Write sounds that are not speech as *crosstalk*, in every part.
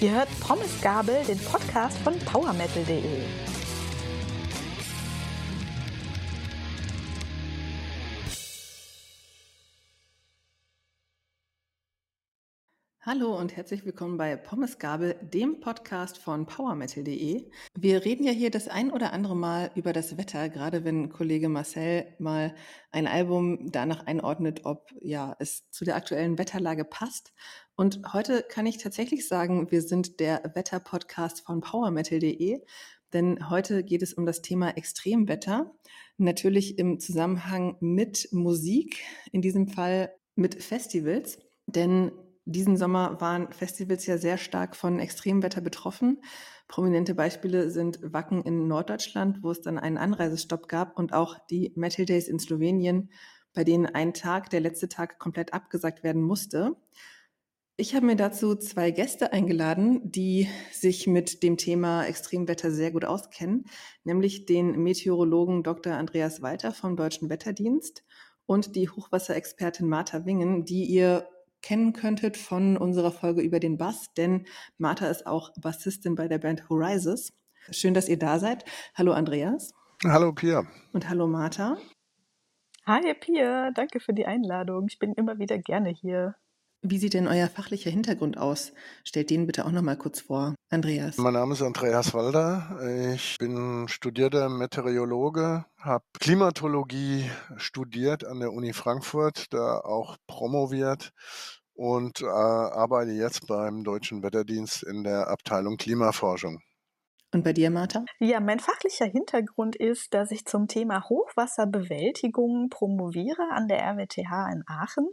Ihr hört Pommes Gabel, den Podcast von powermetal.de. Hallo und herzlich willkommen bei Pommes Gabel, dem Podcast von powermetal.de. Wir reden ja hier das ein oder andere Mal über das Wetter, gerade wenn Kollege Marcel mal ein Album danach einordnet, ob ja es zu der aktuellen Wetterlage passt. Und heute kann ich tatsächlich sagen, wir sind der Wetterpodcast von powermetal.de, denn heute geht es um das Thema Extremwetter, natürlich im Zusammenhang mit Musik, in diesem Fall mit Festivals. Denn diesen Sommer waren Festivals ja sehr stark von Extremwetter betroffen. Prominente Beispiele sind Wacken in Norddeutschland, wo es dann einen Anreisestopp gab und auch die Metal Days in Slowenien, bei denen ein Tag, der letzte Tag, komplett abgesagt werden musste. Ich habe mir dazu zwei Gäste eingeladen, die sich mit dem Thema Extremwetter sehr gut auskennen, nämlich den Meteorologen Dr. Andreas Walter vom Deutschen Wetterdienst und die Hochwasserexpertin Martha Wingen, die ihr kennen könntet von unserer Folge über den Bass, denn Martha ist auch Bassistin bei der Band Horizons. Schön, dass ihr da seid. Hallo Andreas. Hallo Pia. Und hallo Martha. Hi Pia, danke für die Einladung. Ich bin immer wieder gerne hier. Wie sieht denn euer fachlicher Hintergrund aus? Stellt den bitte auch noch mal kurz vor, Andreas. Mein Name ist Andreas Walder. Ich bin studierter Meteorologe, habe Klimatologie studiert an der Uni Frankfurt, da auch promoviert und äh, arbeite jetzt beim Deutschen Wetterdienst in der Abteilung Klimaforschung. Und bei dir, Martha? Ja, mein fachlicher Hintergrund ist, dass ich zum Thema Hochwasserbewältigung promoviere an der RWTH in Aachen.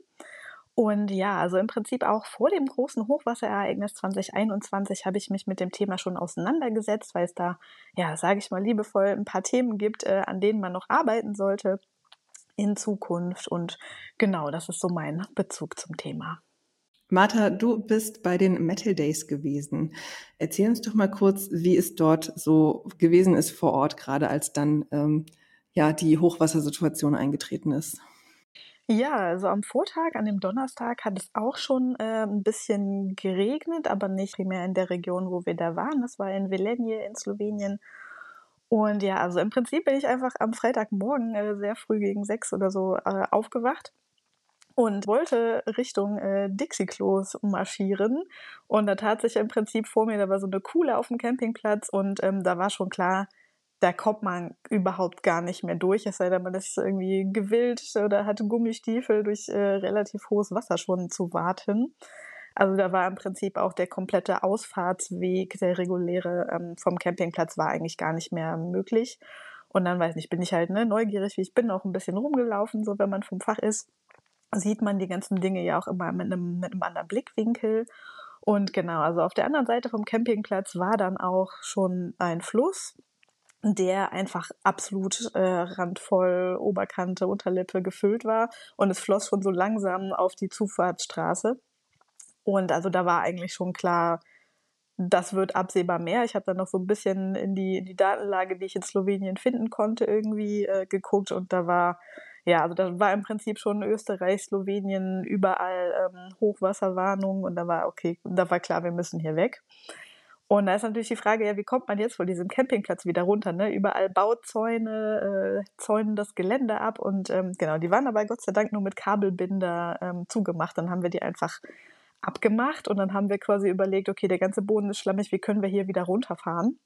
Und ja, also im Prinzip auch vor dem großen Hochwasserereignis 2021 habe ich mich mit dem Thema schon auseinandergesetzt, weil es da, ja, sage ich mal liebevoll, ein paar Themen gibt, äh, an denen man noch arbeiten sollte in Zukunft. Und genau, das ist so mein Bezug zum Thema. Martha, du bist bei den Metal Days gewesen. Erzähl uns doch mal kurz, wie es dort so gewesen ist vor Ort, gerade als dann ähm, ja die Hochwassersituation eingetreten ist. Ja, also am Vortag, an dem Donnerstag, hat es auch schon äh, ein bisschen geregnet, aber nicht primär in der Region, wo wir da waren. Das war in Velenje in Slowenien. Und ja, also im Prinzip bin ich einfach am Freitagmorgen äh, sehr früh gegen sechs oder so äh, aufgewacht und wollte Richtung äh, Dixie-Klos marschieren. Und da tat sich im Prinzip vor mir, da war so eine Kuhle auf dem Campingplatz und ähm, da war schon klar, da kommt man überhaupt gar nicht mehr durch, es sei denn, man ist irgendwie gewillt oder hat Gummistiefel durch äh, relativ hohes Wasser schon zu warten. Also da war im Prinzip auch der komplette Ausfahrtsweg, der reguläre ähm, vom Campingplatz war eigentlich gar nicht mehr möglich. Und dann weiß nicht, bin ich halt ne, neugierig, wie ich bin, auch ein bisschen rumgelaufen, so wenn man vom Fach ist, sieht man die ganzen Dinge ja auch immer mit einem, mit einem anderen Blickwinkel. Und genau, also auf der anderen Seite vom Campingplatz war dann auch schon ein Fluss, der einfach absolut äh, randvoll, Oberkante, Unterlippe gefüllt war und es floss schon so langsam auf die Zufahrtsstraße. Und also da war eigentlich schon klar, das wird absehbar mehr. Ich habe dann noch so ein bisschen in die, in die Datenlage, die ich in Slowenien finden konnte, irgendwie äh, geguckt und da war, ja, also da war im Prinzip schon Österreich, Slowenien, überall ähm, Hochwasserwarnung und da war, okay, da war klar, wir müssen hier weg. Und da ist natürlich die Frage, ja, wie kommt man jetzt von diesem Campingplatz wieder runter? Ne? Überall Bauzäune, äh, zäunen das Gelände ab und ähm, genau, die waren aber Gott sei Dank nur mit Kabelbinder ähm, zugemacht. Dann haben wir die einfach abgemacht und dann haben wir quasi überlegt, okay, der ganze Boden ist schlammig, wie können wir hier wieder runterfahren?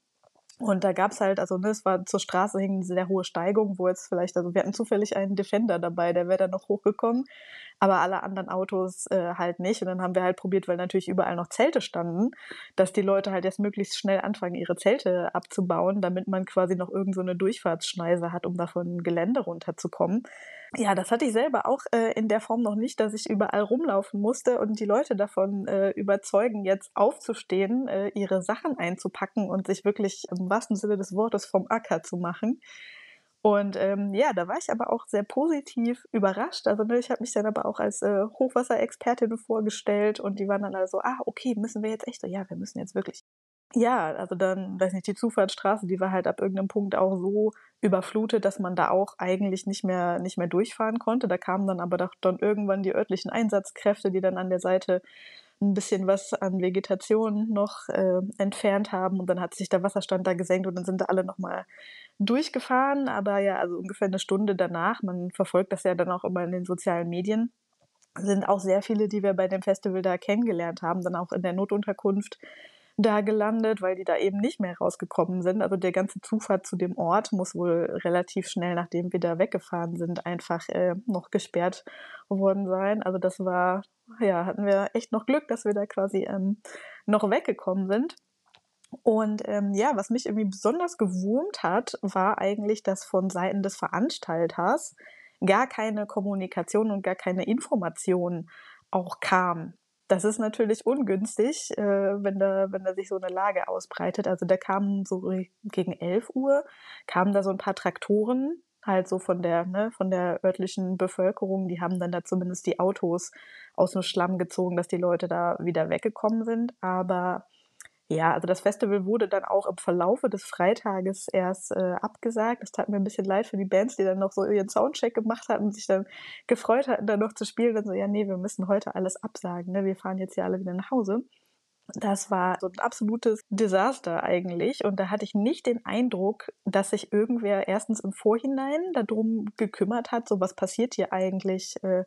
Und da gab's halt, also ne, es war zur Straße hin eine sehr hohe Steigung, wo jetzt vielleicht, also wir hatten zufällig einen Defender dabei, der wäre dann noch hochgekommen, aber alle anderen Autos äh, halt nicht. Und dann haben wir halt probiert, weil natürlich überall noch Zelte standen, dass die Leute halt jetzt möglichst schnell anfangen, ihre Zelte abzubauen, damit man quasi noch irgend so eine Durchfahrtsschneise hat, um da von Gelände runterzukommen. Ja, das hatte ich selber auch äh, in der Form noch nicht, dass ich überall rumlaufen musste und die Leute davon äh, überzeugen, jetzt aufzustehen, äh, ihre Sachen einzupacken und sich wirklich im wahrsten Sinne des Wortes vom Acker zu machen. Und ähm, ja, da war ich aber auch sehr positiv überrascht. Also ne, ich habe mich dann aber auch als äh, Hochwasserexpertin vorgestellt und die waren dann also, ah, okay, müssen wir jetzt echt? Ja, wir müssen jetzt wirklich. Ja, also dann, weiß nicht, die Zufahrtsstraße, die war halt ab irgendeinem Punkt auch so überflutet, dass man da auch eigentlich nicht mehr, nicht mehr durchfahren konnte. Da kamen dann aber doch dann irgendwann die örtlichen Einsatzkräfte, die dann an der Seite ein bisschen was an Vegetation noch äh, entfernt haben und dann hat sich der Wasserstand da gesenkt und dann sind da alle nochmal durchgefahren, aber ja, also ungefähr eine Stunde danach, man verfolgt das ja dann auch immer in den sozialen Medien, sind auch sehr viele, die wir bei dem Festival da kennengelernt haben, dann auch in der Notunterkunft da gelandet, weil die da eben nicht mehr rausgekommen sind. Also der ganze Zufahrt zu dem Ort muss wohl relativ schnell, nachdem wir da weggefahren sind, einfach äh, noch gesperrt worden sein. Also das war, ja, hatten wir echt noch Glück, dass wir da quasi ähm, noch weggekommen sind. Und ähm, ja, was mich irgendwie besonders gewurmt hat, war eigentlich, dass von Seiten des Veranstalters gar keine Kommunikation und gar keine Information auch kam das ist natürlich ungünstig, äh, wenn, da, wenn da sich so eine Lage ausbreitet. Also da kamen so gegen 11 Uhr, kamen da so ein paar Traktoren, halt so von der, ne, von der örtlichen Bevölkerung, die haben dann da zumindest die Autos aus dem Schlamm gezogen, dass die Leute da wieder weggekommen sind. Aber ja, also das Festival wurde dann auch im Verlaufe des Freitages erst äh, abgesagt. Das tat mir ein bisschen leid für die Bands, die dann noch so ihren Soundcheck gemacht hatten und sich dann gefreut hatten, dann noch zu spielen. Dann so, ja, nee, wir müssen heute alles absagen. Ne? Wir fahren jetzt ja alle wieder nach Hause. Das war so ein absolutes Desaster eigentlich. Und da hatte ich nicht den Eindruck, dass sich irgendwer erstens im Vorhinein darum gekümmert hat, so was passiert hier eigentlich. Äh,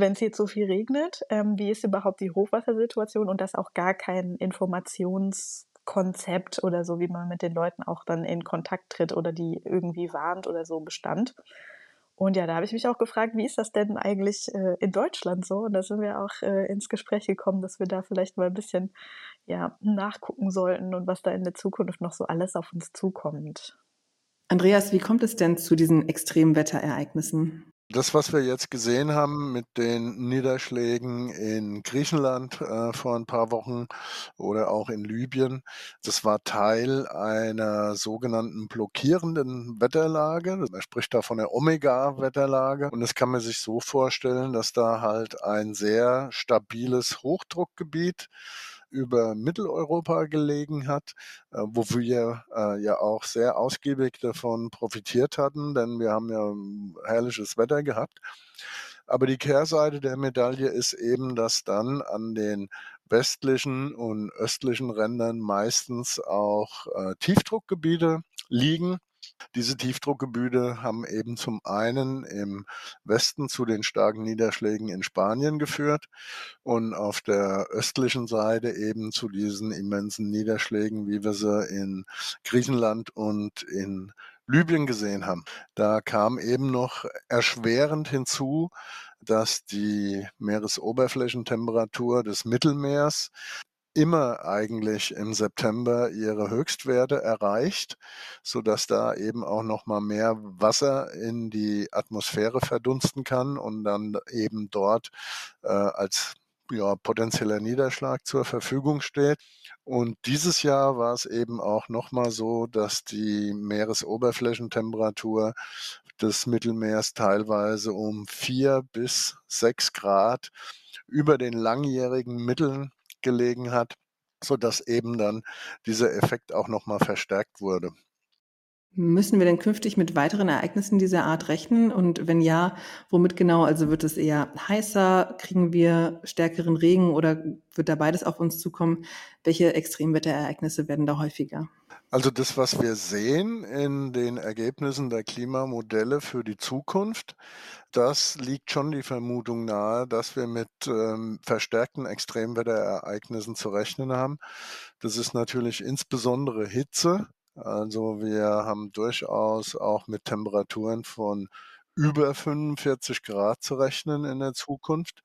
wenn es jetzt so viel regnet, ähm, wie ist überhaupt die Hochwassersituation und dass auch gar kein Informationskonzept oder so, wie man mit den Leuten auch dann in Kontakt tritt oder die irgendwie warnt oder so bestand. Und ja, da habe ich mich auch gefragt, wie ist das denn eigentlich äh, in Deutschland so? Und da sind wir auch äh, ins Gespräch gekommen, dass wir da vielleicht mal ein bisschen ja, nachgucken sollten und was da in der Zukunft noch so alles auf uns zukommt. Andreas, wie kommt es denn zu diesen Extremwetterereignissen? Das, was wir jetzt gesehen haben mit den Niederschlägen in Griechenland äh, vor ein paar Wochen oder auch in Libyen, das war Teil einer sogenannten blockierenden Wetterlage. Man spricht da von der Omega-Wetterlage. Und das kann man sich so vorstellen, dass da halt ein sehr stabiles Hochdruckgebiet über Mitteleuropa gelegen hat, äh, wo wir äh, ja auch sehr ausgiebig davon profitiert hatten, denn wir haben ja herrliches Wetter gehabt. Aber die Kehrseite der Medaille ist eben, dass dann an den westlichen und östlichen Rändern meistens auch äh, Tiefdruckgebiete liegen diese Tiefdruckgebiete haben eben zum einen im Westen zu den starken Niederschlägen in Spanien geführt und auf der östlichen Seite eben zu diesen immensen Niederschlägen, wie wir sie in Griechenland und in Libyen gesehen haben. Da kam eben noch erschwerend hinzu, dass die Meeresoberflächentemperatur des Mittelmeers immer eigentlich im September ihre Höchstwerte erreicht, so dass da eben auch noch mal mehr Wasser in die Atmosphäre verdunsten kann und dann eben dort äh, als ja, potenzieller Niederschlag zur Verfügung steht. Und dieses Jahr war es eben auch noch mal so, dass die Meeresoberflächentemperatur des Mittelmeers teilweise um vier bis sechs Grad über den langjährigen Mitteln gelegen hat, sodass eben dann dieser Effekt auch nochmal verstärkt wurde. Müssen wir denn künftig mit weiteren Ereignissen dieser Art rechnen? Und wenn ja, womit genau? Also wird es eher heißer? Kriegen wir stärkeren Regen oder wird da beides auf uns zukommen? Welche Extremwetterereignisse werden da häufiger? Also das, was wir sehen in den Ergebnissen der Klimamodelle für die Zukunft, das liegt schon die Vermutung nahe, dass wir mit ähm, verstärkten Extremwetterereignissen zu rechnen haben. Das ist natürlich insbesondere Hitze. Also wir haben durchaus auch mit Temperaturen von über 45 Grad zu rechnen in der Zukunft.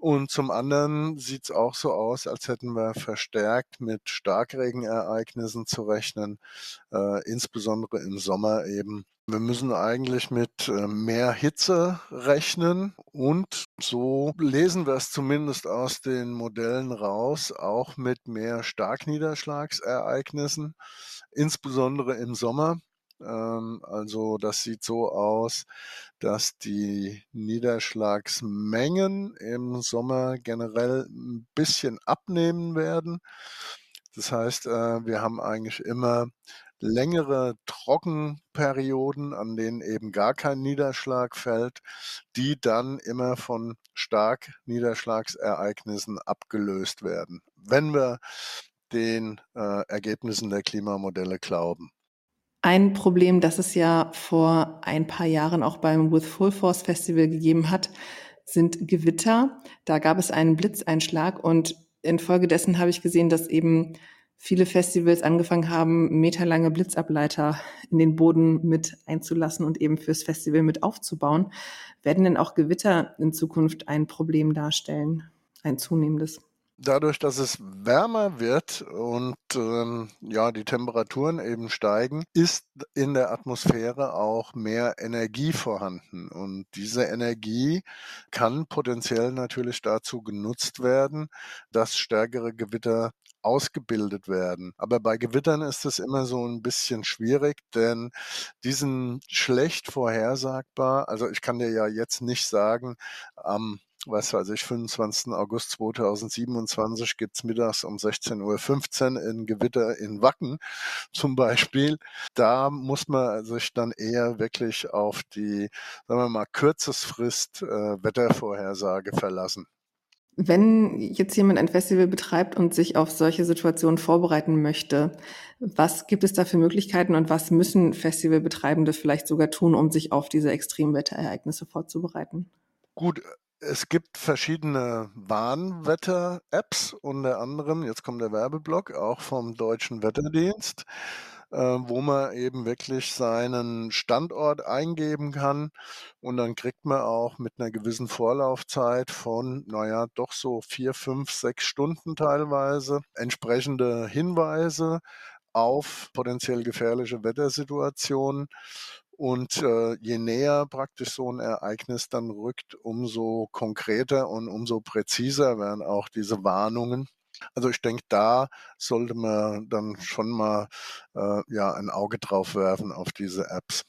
Und zum anderen sieht es auch so aus, als hätten wir verstärkt mit Starkregenereignissen zu rechnen, äh, insbesondere im Sommer eben. Wir müssen eigentlich mit äh, mehr Hitze rechnen und so lesen wir es zumindest aus den Modellen raus, auch mit mehr Starkniederschlagsereignissen, insbesondere im Sommer. Ähm, also das sieht so aus, dass die Niederschlagsmengen im Sommer generell ein bisschen abnehmen werden. Das heißt, äh, wir haben eigentlich immer längere Trockenperioden, an denen eben gar kein Niederschlag fällt, die dann immer von Starkniederschlagsereignissen abgelöst werden, wenn wir den äh, Ergebnissen der Klimamodelle glauben. Ein Problem, das es ja vor ein paar Jahren auch beim With Full Force Festival gegeben hat, sind Gewitter. Da gab es einen Blitzeinschlag und infolgedessen habe ich gesehen, dass eben viele Festivals angefangen haben, meterlange Blitzableiter in den Boden mit einzulassen und eben fürs Festival mit aufzubauen. Werden denn auch Gewitter in Zukunft ein Problem darstellen, ein zunehmendes? Dadurch, dass es wärmer wird und ähm, ja, die Temperaturen eben steigen, ist in der Atmosphäre auch mehr Energie vorhanden. Und diese Energie kann potenziell natürlich dazu genutzt werden, dass stärkere Gewitter ausgebildet werden. Aber bei Gewittern ist es immer so ein bisschen schwierig, denn die sind schlecht vorhersagbar. Also ich kann dir ja jetzt nicht sagen, am was weiß ich, 25. August 2027 gibt es mittags um 16.15 Uhr in Gewitter in Wacken zum Beispiel. Da muss man sich dann eher wirklich auf die, sagen wir mal, Kürzesfrist äh, Wettervorhersage verlassen. Wenn jetzt jemand ein Festival betreibt und sich auf solche Situationen vorbereiten möchte, was gibt es da für Möglichkeiten und was müssen Festivalbetreibende vielleicht sogar tun, um sich auf diese Extremwetterereignisse vorzubereiten? Gut, es gibt verschiedene Warnwetter-Apps, unter anderem, jetzt kommt der Werbeblock, auch vom Deutschen Wetterdienst, äh, wo man eben wirklich seinen Standort eingeben kann und dann kriegt man auch mit einer gewissen Vorlaufzeit von, naja, doch so vier, fünf, sechs Stunden teilweise entsprechende Hinweise auf potenziell gefährliche Wettersituationen. Und äh, je näher praktisch so ein Ereignis dann rückt, umso konkreter und umso präziser werden auch diese Warnungen. Also ich denke, da sollte man dann schon mal äh, ja ein Auge drauf werfen auf diese Apps.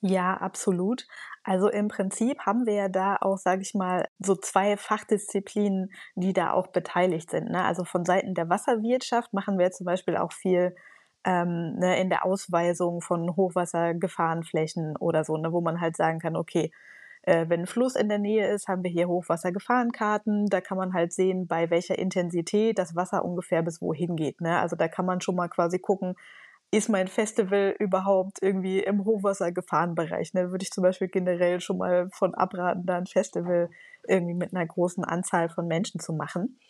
Ja, absolut. Also im Prinzip haben wir ja da auch, sage ich mal, so zwei Fachdisziplinen, die da auch beteiligt sind. Ne? Also von Seiten der Wasserwirtschaft machen wir zum Beispiel auch viel ähm, ne, in der Ausweisung von Hochwassergefahrenflächen oder so, ne, wo man halt sagen kann, okay, äh, wenn ein Fluss in der Nähe ist, haben wir hier Hochwassergefahrenkarten. Da kann man halt sehen, bei welcher Intensität das Wasser ungefähr bis wohin geht. Ne? Also da kann man schon mal quasi gucken, ist mein Festival überhaupt irgendwie im Hochwassergefahrenbereich? Ne? Würde ich zum Beispiel generell schon mal von abraten, da ein Festival irgendwie mit einer großen Anzahl von Menschen zu machen.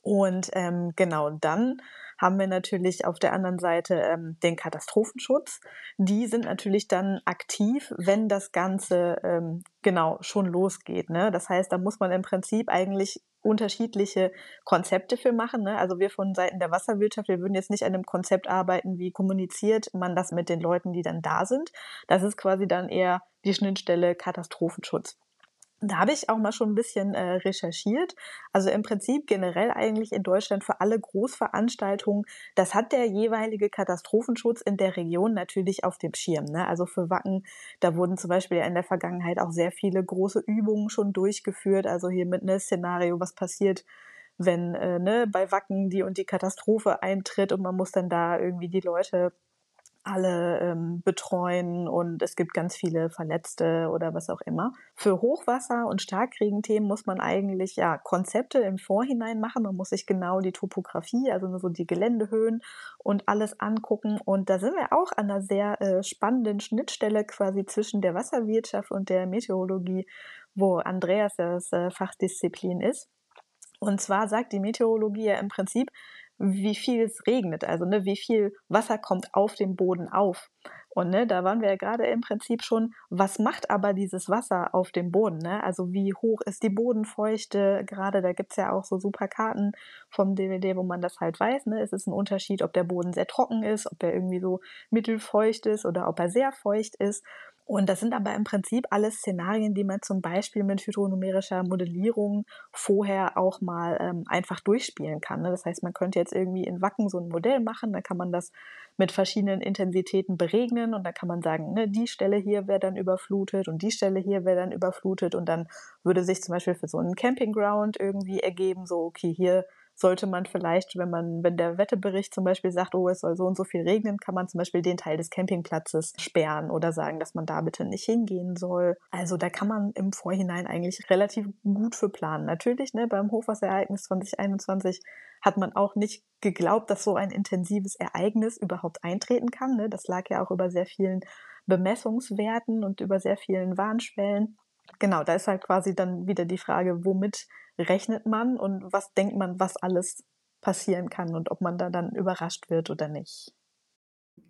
Und ähm, genau dann haben wir natürlich auf der anderen Seite ähm, den Katastrophenschutz. Die sind natürlich dann aktiv, wenn das Ganze ähm, genau schon losgeht. Ne? Das heißt, da muss man im Prinzip eigentlich unterschiedliche Konzepte für machen. Ne? Also wir von Seiten der Wasserwirtschaft, wir würden jetzt nicht an einem Konzept arbeiten, wie kommuniziert man das mit den Leuten, die dann da sind. Das ist quasi dann eher die Schnittstelle Katastrophenschutz. Da habe ich auch mal schon ein bisschen äh, recherchiert. Also im Prinzip generell eigentlich in Deutschland für alle Großveranstaltungen, das hat der jeweilige Katastrophenschutz in der Region natürlich auf dem Schirm. Ne? Also für Wacken, da wurden zum Beispiel in der Vergangenheit auch sehr viele große Übungen schon durchgeführt. Also hier mit einem Szenario, was passiert, wenn äh, ne, bei Wacken die und die Katastrophe eintritt und man muss dann da irgendwie die Leute alle ähm, betreuen und es gibt ganz viele Verletzte oder was auch immer. Für Hochwasser- und Starkregenthemen muss man eigentlich ja Konzepte im Vorhinein machen. Man muss sich genau die Topografie, also nur so die Geländehöhen und alles angucken. Und da sind wir auch an einer sehr äh, spannenden Schnittstelle quasi zwischen der Wasserwirtschaft und der Meteorologie, wo Andreas das äh, Fachdisziplin ist. Und zwar sagt die Meteorologie ja im Prinzip, wie viel es regnet, also ne, wie viel Wasser kommt auf dem Boden auf. Und ne, da waren wir ja gerade im Prinzip schon, was macht aber dieses Wasser auf dem Boden? Ne? Also wie hoch ist die Bodenfeuchte? Gerade da gibt's ja auch so super Karten vom DVD, wo man das halt weiß. Ne? Es ist ein Unterschied, ob der Boden sehr trocken ist, ob er irgendwie so mittelfeucht ist oder ob er sehr feucht ist. Und das sind aber im Prinzip alles Szenarien, die man zum Beispiel mit hydronumerischer Modellierung vorher auch mal ähm, einfach durchspielen kann. Ne? Das heißt, man könnte jetzt irgendwie in Wacken so ein Modell machen, dann kann man das mit verschiedenen Intensitäten beregnen. Und dann kann man sagen, ne, die Stelle hier wäre dann überflutet und die Stelle hier wäre dann überflutet. Und dann würde sich zum Beispiel für so einen Campingground irgendwie ergeben, so, okay, hier sollte man vielleicht, wenn man, wenn der Wettebericht zum Beispiel sagt, oh, es soll so und so viel regnen, kann man zum Beispiel den Teil des Campingplatzes sperren oder sagen, dass man da bitte nicht hingehen soll. Also da kann man im Vorhinein eigentlich relativ gut für planen. Natürlich, ne, beim Hochwasserereignis 2021 hat man auch nicht geglaubt, dass so ein intensives Ereignis überhaupt eintreten kann. Ne? Das lag ja auch über sehr vielen Bemessungswerten und über sehr vielen Warnschwellen. Genau, da ist halt quasi dann wieder die Frage, womit rechnet man und was denkt man, was alles passieren kann und ob man da dann überrascht wird oder nicht.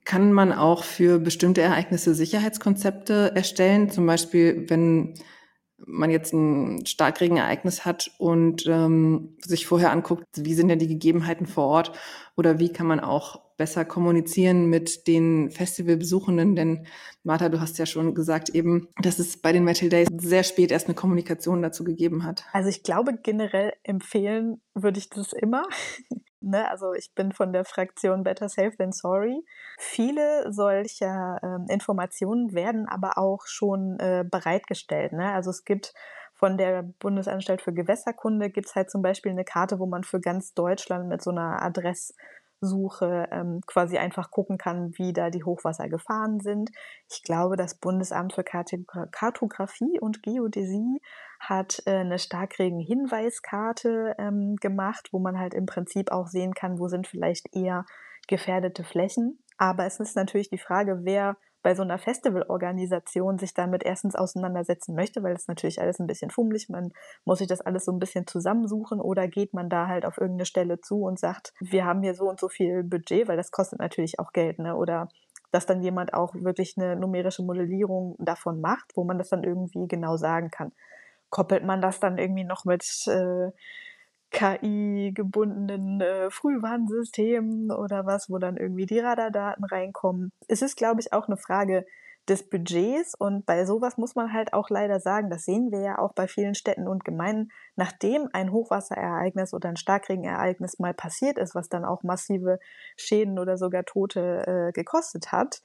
Kann man auch für bestimmte Ereignisse Sicherheitskonzepte erstellen? Zum Beispiel, wenn man jetzt ein Starkregenereignis hat und ähm, sich vorher anguckt, wie sind denn die Gegebenheiten vor Ort oder wie kann man auch besser kommunizieren mit den Festivalbesuchenden? Denn Martha, du hast ja schon gesagt eben, dass es bei den Metal Days sehr spät erst eine Kommunikation dazu gegeben hat. Also ich glaube, generell empfehlen würde ich das immer. Ne, also ich bin von der Fraktion Better Safe Than Sorry. Viele solcher äh, Informationen werden aber auch schon äh, bereitgestellt. Ne? Also es gibt von der Bundesanstalt für Gewässerkunde gibt es halt zum Beispiel eine Karte, wo man für ganz Deutschland mit so einer Adress Suche ähm, quasi einfach gucken kann, wie da die Hochwasser gefahren sind. Ich glaube, das Bundesamt für Kartografie und Geodäsie hat äh, eine Starkregen-Hinweiskarte ähm, gemacht, wo man halt im Prinzip auch sehen kann, wo sind vielleicht eher gefährdete Flächen. Aber es ist natürlich die Frage, wer bei so einer Festivalorganisation sich damit erstens auseinandersetzen möchte, weil es natürlich alles ein bisschen fummelig, man muss sich das alles so ein bisschen zusammensuchen oder geht man da halt auf irgendeine Stelle zu und sagt, wir haben hier so und so viel Budget, weil das kostet natürlich auch Geld, ne? Oder dass dann jemand auch wirklich eine numerische Modellierung davon macht, wo man das dann irgendwie genau sagen kann. Koppelt man das dann irgendwie noch mit äh, KI-gebundenen äh, Frühwarnsystemen oder was, wo dann irgendwie die Radardaten reinkommen. Es ist, glaube ich, auch eine Frage des Budgets und bei sowas muss man halt auch leider sagen, das sehen wir ja auch bei vielen Städten und Gemeinden, nachdem ein Hochwasserereignis oder ein Starkregenereignis mal passiert ist, was dann auch massive Schäden oder sogar Tote äh, gekostet hat,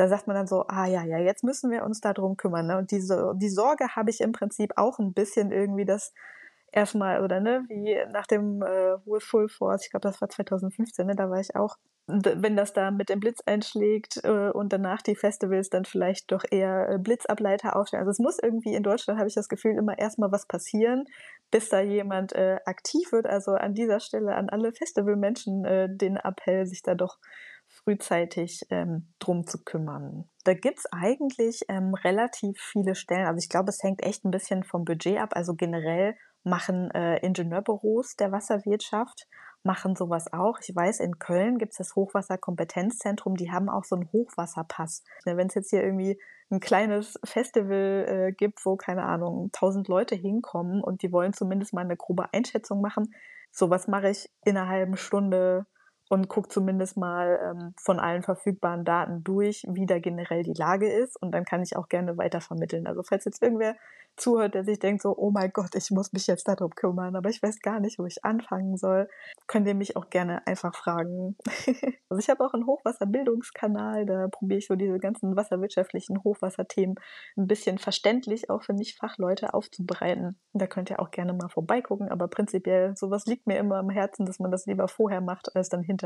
da sagt man dann so, ah ja, ja, jetzt müssen wir uns darum kümmern. Ne? Und diese, die Sorge habe ich im Prinzip auch ein bisschen irgendwie, dass erstmal, oder ne, wie nach dem äh, With Full Force, ich glaube, das war 2015, ne, da war ich auch, wenn das da mit dem Blitz einschlägt äh, und danach die Festivals dann vielleicht doch eher äh, Blitzableiter aufstellen. Also es muss irgendwie in Deutschland, habe ich das Gefühl, immer erstmal was passieren, bis da jemand äh, aktiv wird. Also an dieser Stelle an alle Festivalmenschen äh, den Appell, sich da doch frühzeitig ähm, drum zu kümmern. Da gibt's eigentlich ähm, relativ viele Stellen. Also ich glaube, es hängt echt ein bisschen vom Budget ab. Also generell machen äh, Ingenieurbüros der Wasserwirtschaft, machen sowas auch. Ich weiß, in Köln gibt es das Hochwasserkompetenzzentrum, die haben auch so einen Hochwasserpass. Wenn es jetzt hier irgendwie ein kleines Festival äh, gibt, wo, keine Ahnung, tausend Leute hinkommen und die wollen zumindest mal eine grobe Einschätzung machen, sowas mache ich in einer halben Stunde und gucke zumindest mal ähm, von allen verfügbaren Daten durch, wie da generell die Lage ist. Und dann kann ich auch gerne weiter vermitteln. Also falls jetzt irgendwer zuhört, der sich denkt so, oh mein Gott, ich muss mich jetzt darum kümmern, aber ich weiß gar nicht, wo ich anfangen soll, könnt ihr mich auch gerne einfach fragen. *laughs* also ich habe auch einen Hochwasserbildungskanal, da probiere ich so diese ganzen wasserwirtschaftlichen Hochwasserthemen ein bisschen verständlich auch für Nicht-Fachleute aufzubereiten. Da könnt ihr auch gerne mal vorbeigucken, aber prinzipiell sowas liegt mir immer am Herzen, dass man das lieber vorher macht, als dann hinterher,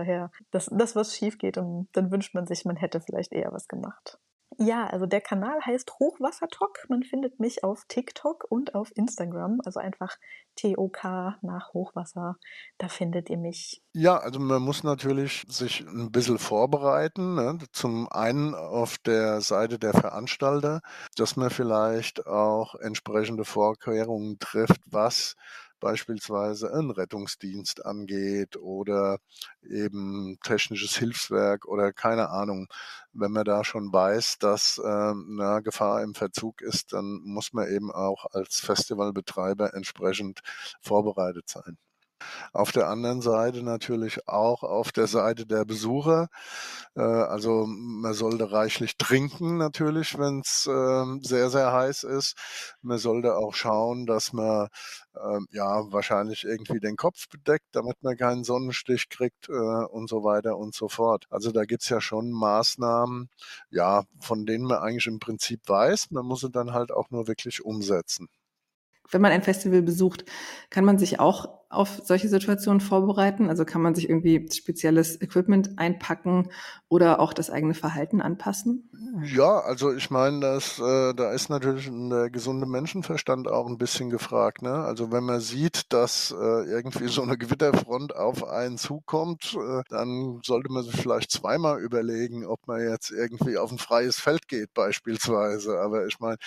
dass das was schief geht und dann wünscht man sich, man hätte vielleicht eher was gemacht. Ja, also der Kanal heißt Hochwassertalk. Man findet mich auf TikTok und auf Instagram. Also einfach TOK nach Hochwasser. Da findet ihr mich. Ja, also man muss natürlich sich ein bisschen vorbereiten. Ne? Zum einen auf der Seite der Veranstalter, dass man vielleicht auch entsprechende Vorkehrungen trifft, was beispielsweise einen Rettungsdienst angeht oder eben technisches Hilfswerk oder keine Ahnung. Wenn man da schon weiß, dass eine Gefahr im Verzug ist, dann muss man eben auch als Festivalbetreiber entsprechend vorbereitet sein. Auf der anderen Seite natürlich auch auf der Seite der Besucher. Äh, also man sollte reichlich trinken natürlich, wenn es ähm, sehr, sehr heiß ist. Man sollte auch schauen, dass man ähm, ja wahrscheinlich irgendwie den Kopf bedeckt, damit man keinen Sonnenstich kriegt äh, und so weiter und so fort. Also da gibt's ja schon Maßnahmen, ja, von denen man eigentlich im Prinzip weiß. Man muss sie dann halt auch nur wirklich umsetzen. Wenn man ein Festival besucht, kann man sich auch auf solche Situationen vorbereiten? Also kann man sich irgendwie spezielles Equipment einpacken oder auch das eigene Verhalten anpassen? Ja, also ich meine, dass äh, da ist natürlich der gesunde Menschenverstand auch ein bisschen gefragt. Ne? Also wenn man sieht, dass äh, irgendwie so eine Gewitterfront auf einen zukommt, äh, dann sollte man sich vielleicht zweimal überlegen, ob man jetzt irgendwie auf ein freies Feld geht beispielsweise. Aber ich meine,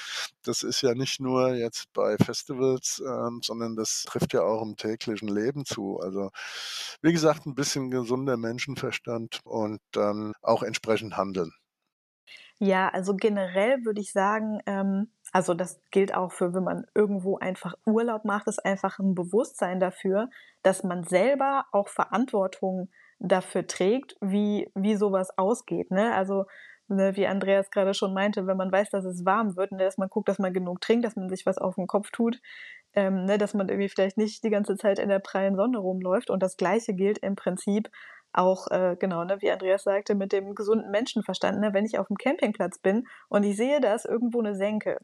das ist ja nicht nur jetzt bei Festivals, ähm, sondern das trifft ja auch im täglichen Leben zu. Also wie gesagt, ein bisschen gesunder Menschenverstand und dann auch entsprechend handeln. Ja, also generell würde ich sagen, ähm, also das gilt auch für, wenn man irgendwo einfach Urlaub macht, ist einfach ein Bewusstsein dafür, dass man selber auch Verantwortung dafür trägt, wie, wie sowas ausgeht. Ne? Also ne, wie Andreas gerade schon meinte, wenn man weiß, dass es warm wird, ne, dass man guckt, dass man genug trinkt, dass man sich was auf den Kopf tut, ähm, ne, dass man irgendwie vielleicht nicht die ganze Zeit in der prallen Sonne rumläuft. Und das Gleiche gilt im Prinzip auch, äh, genau, ne, wie Andreas sagte, mit dem gesunden Menschenverstand. Ne, wenn ich auf dem Campingplatz bin und ich sehe, da ist irgendwo eine Senke,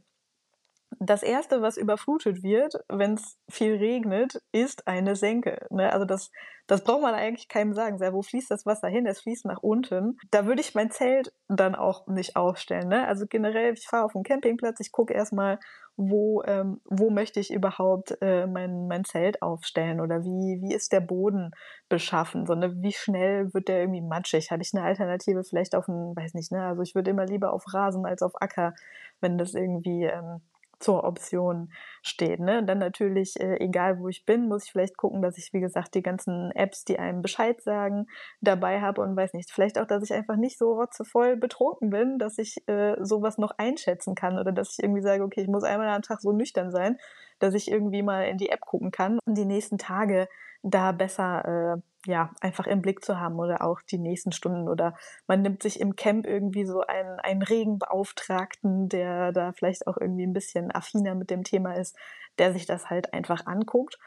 das erste, was überflutet wird, wenn es viel regnet, ist eine Senke. Ne? Also das, das braucht man eigentlich keinem sagen. Wo fließt das Wasser hin? Es fließt nach unten. Da würde ich mein Zelt dann auch nicht aufstellen. Ne? Also generell, ich fahre auf den Campingplatz, ich gucke erstmal, wo, ähm, wo möchte ich überhaupt äh, mein, mein Zelt aufstellen oder wie, wie ist der Boden beschaffen? So, ne? Wie schnell wird der irgendwie matschig? Habe ich eine Alternative vielleicht auf einen, weiß nicht, ne? Also ich würde immer lieber auf Rasen als auf Acker, wenn das irgendwie ähm, zur Option steht. Ne? Und dann natürlich, äh, egal wo ich bin, muss ich vielleicht gucken, dass ich, wie gesagt, die ganzen Apps, die einem Bescheid sagen, dabei habe und weiß nicht, vielleicht auch, dass ich einfach nicht so rotzevoll betrunken bin, dass ich äh, sowas noch einschätzen kann oder dass ich irgendwie sage, okay, ich muss einmal am Tag so nüchtern sein, dass ich irgendwie mal in die App gucken kann und die nächsten Tage da besser äh, ja, einfach im Blick zu haben oder auch die nächsten Stunden oder man nimmt sich im Camp irgendwie so einen, einen Regenbeauftragten, der da vielleicht auch irgendwie ein bisschen affiner mit dem Thema ist, der sich das halt einfach anguckt.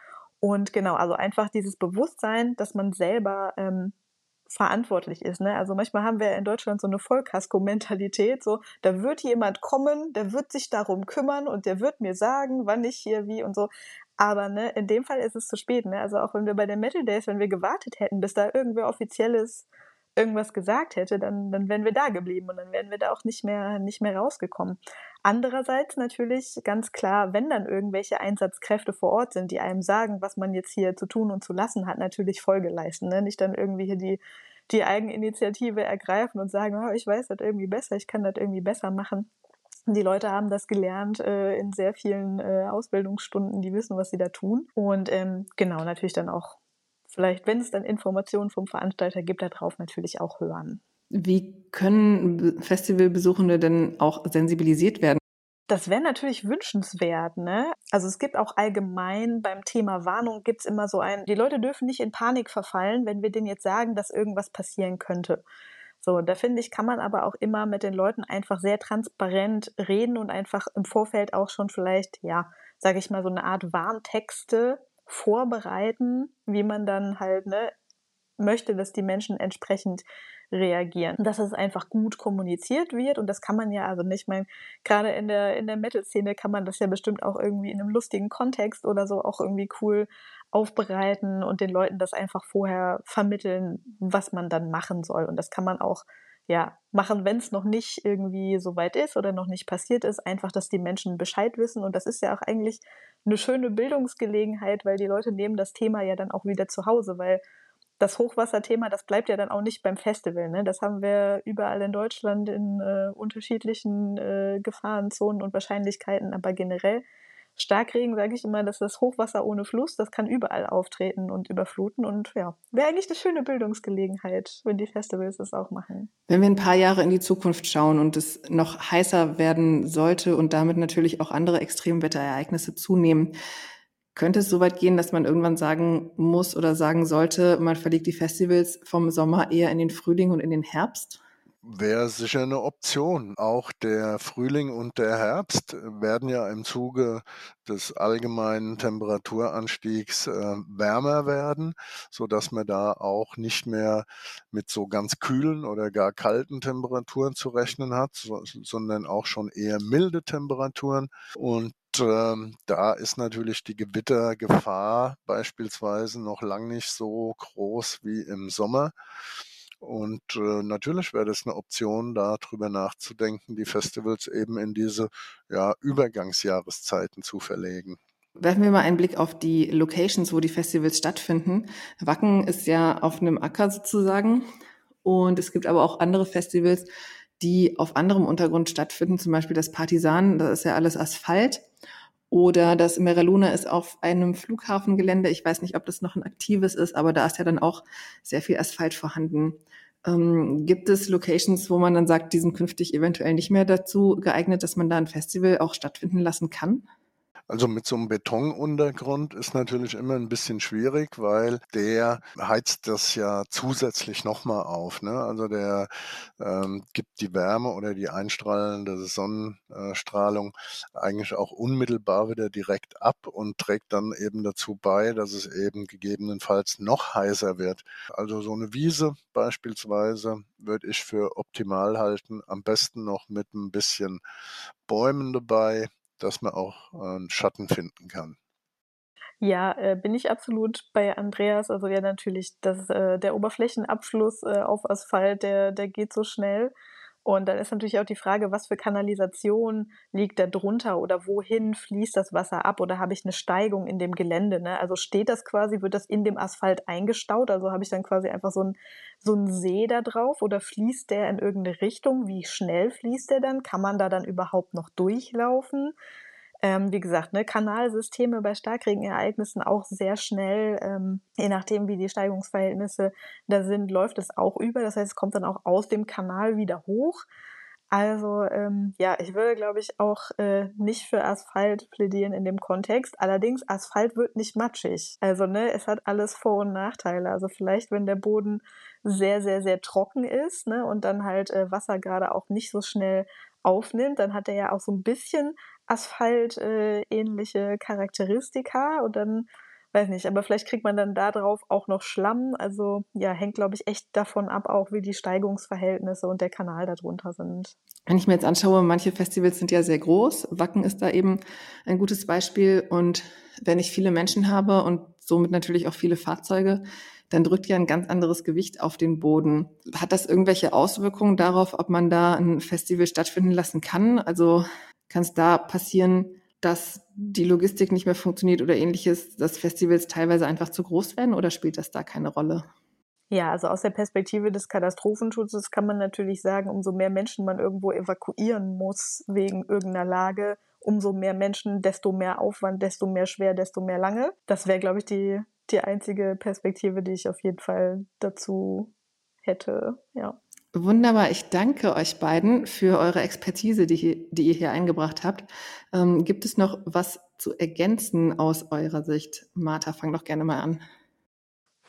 Und genau, also einfach dieses Bewusstsein, dass man selber ähm, verantwortlich ist. Ne? Also manchmal haben wir in Deutschland so eine Vollkasko-Mentalität, so da wird jemand kommen, der wird sich darum kümmern und der wird mir sagen, wann ich hier wie und so. Aber ne, in dem Fall ist es zu spät. Ne? Also auch wenn wir bei den Metal Days, wenn wir gewartet hätten, bis da irgendwer offizielles irgendwas gesagt hätte, dann, dann wären wir da geblieben und dann wären wir da auch nicht mehr, nicht mehr rausgekommen. Andererseits natürlich ganz klar, wenn dann irgendwelche Einsatzkräfte vor Ort sind, die einem sagen, was man jetzt hier zu tun und zu lassen hat, natürlich Folge leisten. Ne? Nicht dann irgendwie hier die, die Eigeninitiative ergreifen und sagen, oh, ich weiß das irgendwie besser, ich kann das irgendwie besser machen. Die Leute haben das gelernt äh, in sehr vielen äh, Ausbildungsstunden, die wissen, was sie da tun. Und ähm, genau, natürlich dann auch, vielleicht, wenn es dann Informationen vom Veranstalter gibt, darauf natürlich auch hören. Wie können Festivalbesuchende denn auch sensibilisiert werden? Das wäre natürlich wünschenswert, ne? Also es gibt auch allgemein beim Thema Warnung gibt's immer so ein, die Leute dürfen nicht in Panik verfallen, wenn wir denen jetzt sagen, dass irgendwas passieren könnte. So, da finde ich, kann man aber auch immer mit den Leuten einfach sehr transparent reden und einfach im Vorfeld auch schon vielleicht, ja, sage ich mal, so eine Art Warntexte vorbereiten, wie man dann halt, ne, möchte, dass die Menschen entsprechend reagieren. Dass es einfach gut kommuniziert wird und das kann man ja also nicht, mein, gerade in der, in der Metal-Szene kann man das ja bestimmt auch irgendwie in einem lustigen Kontext oder so auch irgendwie cool aufbereiten und den Leuten das einfach vorher vermitteln, was man dann machen soll. Und das kann man auch ja, machen, wenn es noch nicht irgendwie so weit ist oder noch nicht passiert ist, einfach, dass die Menschen Bescheid wissen. Und das ist ja auch eigentlich eine schöne Bildungsgelegenheit, weil die Leute nehmen das Thema ja dann auch wieder zu Hause, weil das Hochwasserthema, das bleibt ja dann auch nicht beim Festival. Ne? Das haben wir überall in Deutschland in äh, unterschiedlichen äh, Gefahrenzonen und Wahrscheinlichkeiten, aber generell Starkregen, sage ich immer, das ist Hochwasser ohne Fluss, das kann überall auftreten und überfluten und ja, wäre eigentlich eine schöne Bildungsgelegenheit, wenn die Festivals das auch machen. Wenn wir ein paar Jahre in die Zukunft schauen und es noch heißer werden sollte und damit natürlich auch andere Extremwetterereignisse zunehmen, könnte es so weit gehen, dass man irgendwann sagen muss oder sagen sollte, man verlegt die Festivals vom Sommer eher in den Frühling und in den Herbst? Wäre sicher eine Option. Auch der Frühling und der Herbst werden ja im Zuge des allgemeinen Temperaturanstiegs äh, wärmer werden, so dass man da auch nicht mehr mit so ganz kühlen oder gar kalten Temperaturen zu rechnen hat, so, sondern auch schon eher milde Temperaturen. Und ähm, da ist natürlich die Gewittergefahr beispielsweise noch lang nicht so groß wie im Sommer. Und äh, natürlich wäre das eine Option, darüber nachzudenken, die Festivals eben in diese ja, Übergangsjahreszeiten zu verlegen. Werfen wir mal einen Blick auf die Locations, wo die Festivals stattfinden. Wacken ist ja auf einem Acker sozusagen. Und es gibt aber auch andere Festivals, die auf anderem Untergrund stattfinden, zum Beispiel das Partisan, da ist ja alles Asphalt. Oder das Meraluna ist auf einem Flughafengelände. Ich weiß nicht, ob das noch ein aktives ist, aber da ist ja dann auch sehr viel Asphalt vorhanden. Ähm, gibt es Locations, wo man dann sagt, die sind künftig eventuell nicht mehr dazu geeignet, dass man da ein Festival auch stattfinden lassen kann? Also mit so einem Betonuntergrund ist natürlich immer ein bisschen schwierig, weil der heizt das ja zusätzlich nochmal auf. Ne? Also der ähm, gibt die Wärme oder die einstrahlende Sonnenstrahlung eigentlich auch unmittelbar wieder direkt ab und trägt dann eben dazu bei, dass es eben gegebenenfalls noch heißer wird. Also so eine Wiese beispielsweise würde ich für optimal halten. Am besten noch mit ein bisschen Bäumen dabei, dass man auch äh, einen Schatten finden kann. Ja, äh, bin ich absolut bei Andreas. Also ja, natürlich, das, äh, der Oberflächenabschluss äh, auf Asphalt, der, der geht so schnell. Und dann ist natürlich auch die Frage, was für Kanalisation liegt da drunter oder wohin fließt das Wasser ab oder habe ich eine Steigung in dem Gelände? Ne? Also steht das quasi, wird das in dem Asphalt eingestaut? Also habe ich dann quasi einfach so ein, so ein See da drauf oder fließt der in irgendeine Richtung? Wie schnell fließt der dann? Kann man da dann überhaupt noch durchlaufen? Ähm, wie gesagt, ne, Kanalsysteme bei Starkregenereignissen auch sehr schnell, ähm, je nachdem, wie die Steigungsverhältnisse da sind, läuft es auch über. Das heißt, es kommt dann auch aus dem Kanal wieder hoch. Also ähm, ja, ich würde, glaube ich, auch äh, nicht für Asphalt plädieren in dem Kontext. Allerdings, Asphalt wird nicht matschig. Also ne, es hat alles Vor- und Nachteile. Also vielleicht, wenn der Boden sehr, sehr, sehr trocken ist ne, und dann halt äh, Wasser gerade auch nicht so schnell aufnimmt, dann hat er ja auch so ein bisschen Asphalt äh, Charakteristika und dann weiß nicht, aber vielleicht kriegt man dann da drauf auch noch Schlamm. Also ja, hängt glaube ich echt davon ab, auch wie die Steigungsverhältnisse und der Kanal darunter sind. Wenn ich mir jetzt anschaue, manche Festivals sind ja sehr groß. Wacken ist da eben ein gutes Beispiel. Und wenn ich viele Menschen habe und somit natürlich auch viele Fahrzeuge, dann drückt ja ein ganz anderes Gewicht auf den Boden. Hat das irgendwelche Auswirkungen darauf, ob man da ein Festival stattfinden lassen kann? Also kann es da passieren, dass die Logistik nicht mehr funktioniert oder ähnliches, dass Festivals teilweise einfach zu groß werden oder spielt das da keine Rolle? Ja, also aus der Perspektive des Katastrophenschutzes kann man natürlich sagen, umso mehr Menschen man irgendwo evakuieren muss wegen irgendeiner Lage, umso mehr Menschen, desto mehr Aufwand, desto mehr schwer, desto mehr lange. Das wäre, glaube ich, die, die einzige Perspektive, die ich auf jeden Fall dazu hätte, ja. Wunderbar. Ich danke euch beiden für eure Expertise, die, die ihr hier eingebracht habt. Ähm, gibt es noch was zu ergänzen aus eurer Sicht? Martha, fang doch gerne mal an.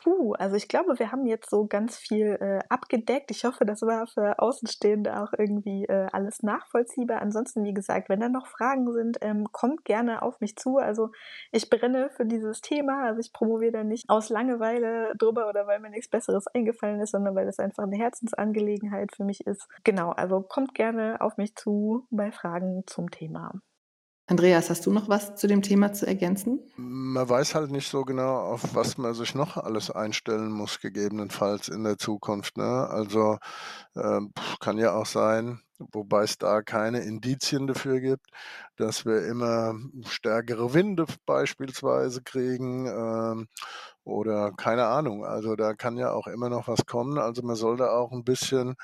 Puh, also ich glaube, wir haben jetzt so ganz viel äh, abgedeckt. Ich hoffe, das war für Außenstehende auch irgendwie äh, alles nachvollziehbar. Ansonsten, wie gesagt, wenn da noch Fragen sind, ähm, kommt gerne auf mich zu. Also ich brenne für dieses Thema. Also ich promoviere da nicht aus Langeweile drüber oder weil mir nichts Besseres eingefallen ist, sondern weil es einfach eine Herzensangelegenheit für mich ist. Genau, also kommt gerne auf mich zu bei Fragen zum Thema. Andreas, hast du noch was zu dem Thema zu ergänzen? Man weiß halt nicht so genau, auf was man sich noch alles einstellen muss, gegebenenfalls in der Zukunft. Ne? Also äh, kann ja auch sein, wobei es da keine Indizien dafür gibt, dass wir immer stärkere Winde beispielsweise kriegen äh, oder keine Ahnung. Also da kann ja auch immer noch was kommen. Also man sollte auch ein bisschen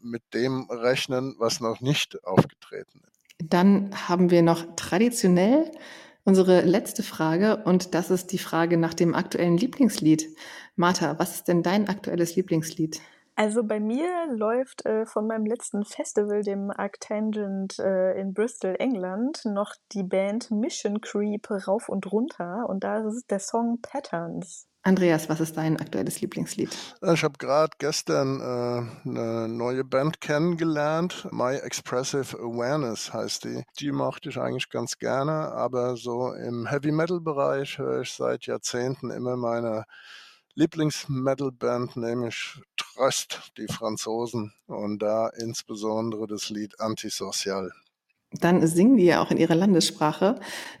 mit dem rechnen, was noch nicht aufgetreten ist. Dann haben wir noch traditionell unsere letzte Frage und das ist die Frage nach dem aktuellen Lieblingslied. Martha, was ist denn dein aktuelles Lieblingslied? Also bei mir läuft äh, von meinem letzten Festival, dem Arctangent äh, in Bristol, England, noch die Band Mission Creep rauf und runter und da ist der Song Patterns. Andreas, was ist dein aktuelles Lieblingslied? Ich habe gerade gestern äh, eine neue Band kennengelernt. My Expressive Awareness heißt die. Die mochte ich eigentlich ganz gerne, aber so im Heavy Metal Bereich höre ich seit Jahrzehnten immer meine Lieblings-Metal-Band, nämlich Trust, die Franzosen, und da insbesondere das Lied Antisocial. Dann singen die ja auch in ihrer Landessprache.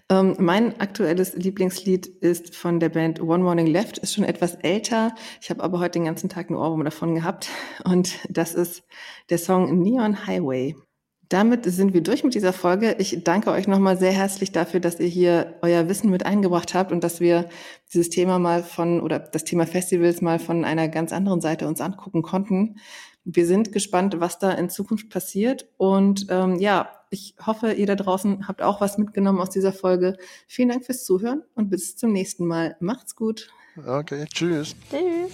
Ähm, mein aktuelles Lieblingslied ist von der Band One Morning Left, ist schon etwas älter. Ich habe aber heute den ganzen Tag einen Ohrwurm davon gehabt. Und das ist der Song Neon Highway. Damit sind wir durch mit dieser Folge. Ich danke euch nochmal sehr herzlich dafür, dass ihr hier euer Wissen mit eingebracht habt und dass wir dieses Thema mal von oder das Thema Festivals mal von einer ganz anderen Seite uns angucken konnten. Wir sind gespannt, was da in Zukunft passiert. Und ähm, ja, ich hoffe, ihr da draußen habt auch was mitgenommen aus dieser Folge. Vielen Dank fürs Zuhören und bis zum nächsten Mal. Macht's gut. Okay, tschüss. Tschüss.